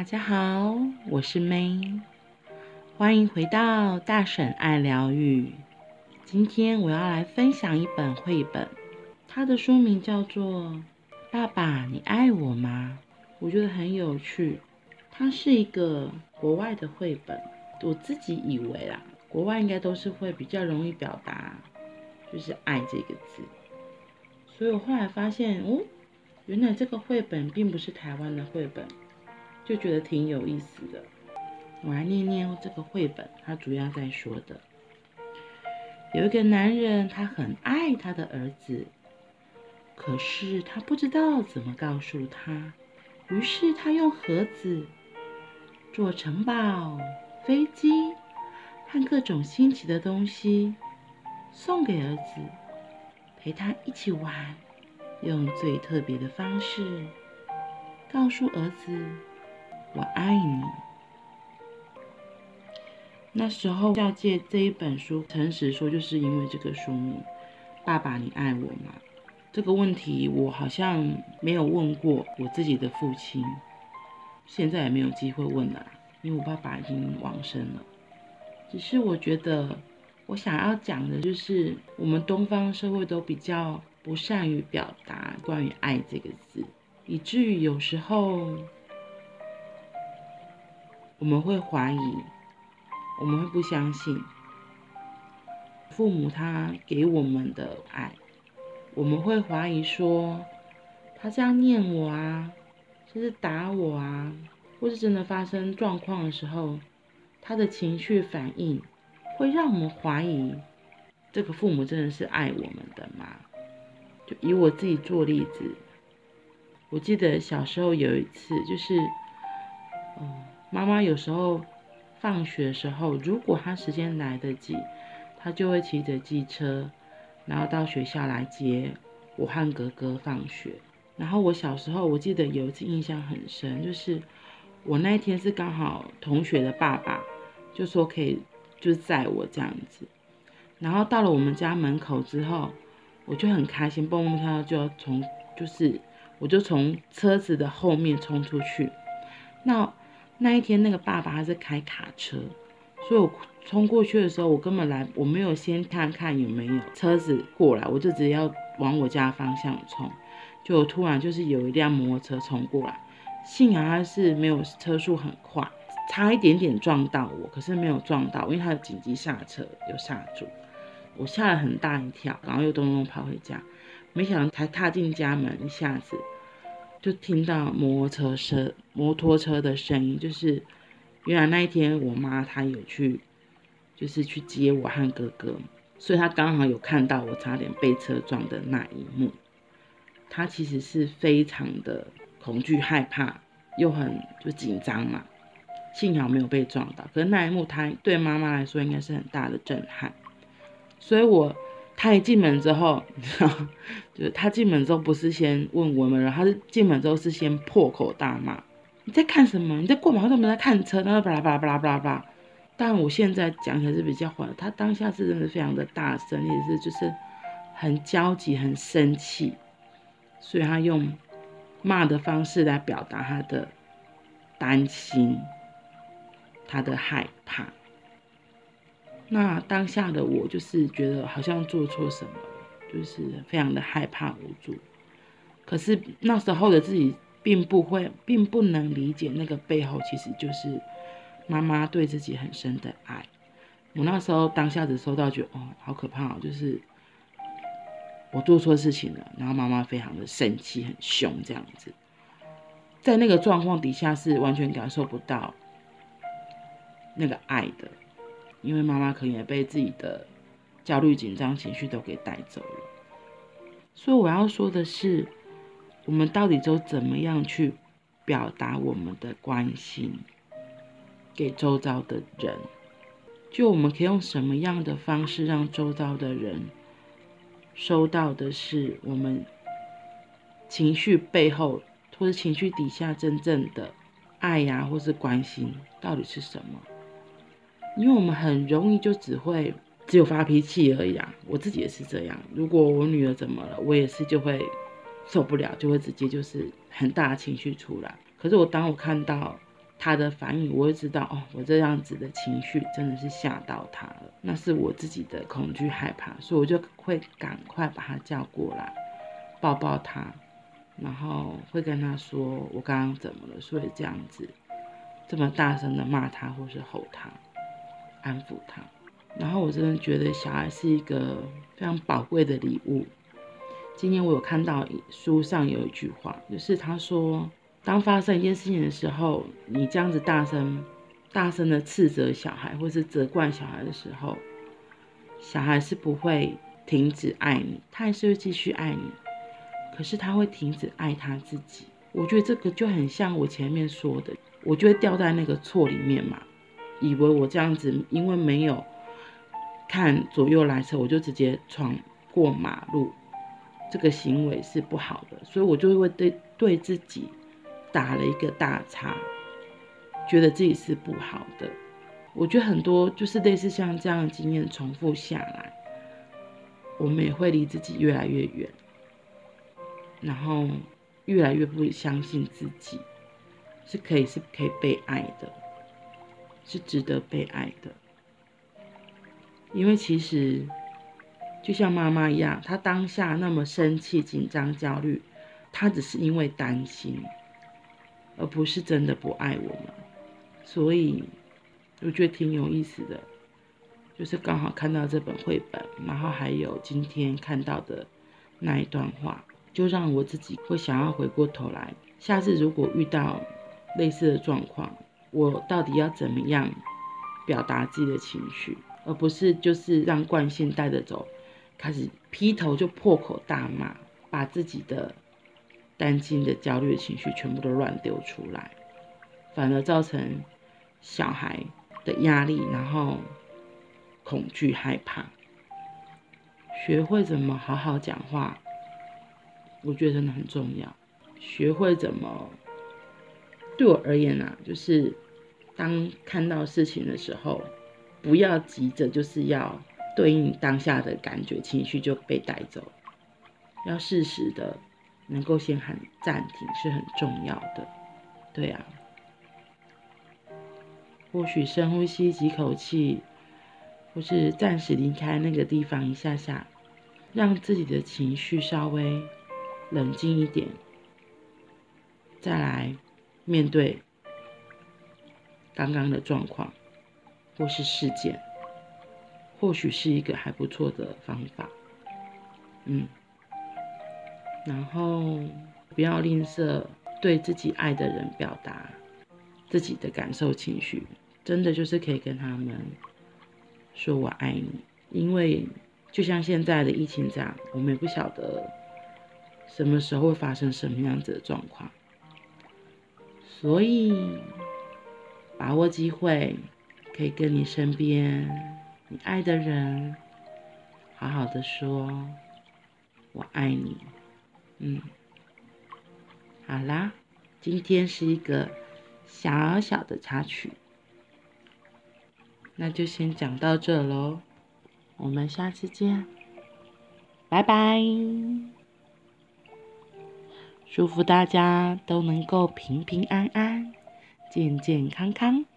大家好，我是 May，欢迎回到大婶爱疗愈。今天我要来分享一本绘本，它的书名叫做《爸爸，你爱我吗》。我觉得很有趣，它是一个国外的绘本。我自己以为啦，国外应该都是会比较容易表达，就是“爱”这个字。所以我后来发现，哦，原来这个绘本并不是台湾的绘本。就觉得挺有意思的，我来念念这个绘本，它主要在说的，有一个男人，他很爱他的儿子，可是他不知道怎么告诉他，于是他用盒子做城堡、飞机和各种新奇的东西送给儿子，陪他一起玩，用最特别的方式告诉儿子。我爱你。那时候要借这一本书，诚实说，就是因为这个书名“爸爸，你爱我吗？”这个问题我好像没有问过我自己的父亲，现在也没有机会问了，因为我爸爸已经往生了。只是我觉得，我想要讲的就是，我们东方社会都比较不善于表达关于爱这个字，以至于有时候。我们会怀疑，我们会不相信父母他给我们的爱，我们会怀疑说他这样念我啊，就是打我啊，或是真的发生状况的时候，他的情绪反应会让我们怀疑这个父母真的是爱我们的吗？就以我自己做例子，我记得小时候有一次就是，嗯。妈妈有时候放学的时候，如果她时间来得及，她就会骑着机车，然后到学校来接我和哥哥放学。然后我小时候，我记得有一次印象很深，就是我那一天是刚好同学的爸爸就说可以就载我这样子。然后到了我们家门口之后，我就很开心，蹦蹦跳跳就要从就是我就从车子的后面冲出去。那那一天，那个爸爸他是开卡车，所以我冲过去的时候，我根本来，我没有先看看有没有车子过来，我就直接要往我家方向冲，就突然就是有一辆摩托车冲过来，幸好他是没有车速很快，差一点点撞到我，可是没有撞到，因为他的紧急刹车有刹住，我吓了很大一跳，然后又咚咚跑回家，没想到才踏进家门一下子。就听到摩托车，摩托车的声音，就是原来那一天我妈她有去，就是去接我和哥哥，所以她刚好有看到我差点被车撞的那一幕，她其实是非常的恐惧害怕，又很就紧张嘛，幸好没有被撞到，可是那一幕她对妈妈来说应该是很大的震撼，所以我。他一进门之后，你知道就是他进门之后不是先问我们，然后他是进门之后是先破口大骂：“你在看什么？你在过马路，怎么在看车？”然后巴拉巴拉巴拉巴拉巴拉。但我现在讲起来是比较缓，他当下是真的非常的大声，也是就是很焦急、很生气，所以他用骂的方式来表达他的担心、他的害怕。那当下的我就是觉得好像做错什么，就是非常的害怕无助。可是那时候的自己并不会，并不能理解那个背后其实就是妈妈对自己很深的爱。我那时候当下只收到觉得哦，好可怕哦，就是我做错事情了，然后妈妈非常的生气，很凶这样子。在那个状况底下是完全感受不到那个爱的。因为妈妈可能也被自己的焦虑、紧张情绪都给带走了，所以我要说的是，我们到底都怎么样去表达我们的关心给周遭的人？就我们可以用什么样的方式让周遭的人收到的是我们情绪背后或者情绪底下真正的爱呀，或是关心到底是什么？因为我们很容易就只会只有发脾气而已啊，我自己也是这样。如果我女儿怎么了，我也是就会受不了，就会直接就是很大情绪出来。可是我当我看到他的反应，我会知道哦，我这样子的情绪真的是吓到他了，那是我自己的恐惧害怕，所以我就会赶快把他叫过来，抱抱他，然后会跟他说我刚刚怎么了，所以这样子这么大声的骂他或是吼他，安抚他。然后我真的觉得小孩是一个非常宝贵的礼物。今天我有看到书上有一句话，就是他说，当发生一件事情的时候，你这样子大声、大声的斥责小孩，或是责怪小孩的时候，小孩是不会停止爱你，他还是会继续爱你，可是他会停止爱他自己。我觉得这个就很像我前面说的，我就会掉在那个错里面嘛，以为我这样子，因为没有。看左右来车，我就直接闯过马路，这个行为是不好的，所以我就会对对自己打了一个大叉，觉得自己是不好的。我觉得很多就是类似像这样的经验重复下来，我们也会离自己越来越远，然后越来越不相信自己是可以是可以被爱的，是值得被爱的。因为其实，就像妈妈一样，她当下那么生气、紧张、焦虑，她只是因为担心，而不是真的不爱我们。所以，我觉得挺有意思的，就是刚好看到这本绘本，然后还有今天看到的那一段话，就让我自己会想要回过头来，下次如果遇到类似的状况，我到底要怎么样表达自己的情绪？而不是就是让惯性带着走，开始劈头就破口大骂，把自己的担心的焦虑的情绪全部都乱丢出来，反而造成小孩的压力，然后恐惧害怕。学会怎么好好讲话，我觉得真的很重要。学会怎么，对我而言啊，就是当看到事情的时候。不要急着，就是要对应当下的感觉、情绪就被带走。要适时的能够先喊暂停是很重要的。对啊，或许深呼吸几口气，或是暂时离开那个地方一下下，让自己的情绪稍微冷静一点，再来面对刚刚的状况。或是事件，或许是一个还不错的方法，嗯，然后不要吝啬对自己爱的人表达自己的感受情绪，真的就是可以跟他们说我爱你，因为就像现在的疫情这样，我们也不晓得什么时候会发生什么样子的状况，所以把握机会。可以跟你身边你爱的人好好的说“我爱你”。嗯，好啦，今天是一个小小的插曲，那就先讲到这喽。我们下次见，拜拜！祝福大家都能够平平安安、健健康康。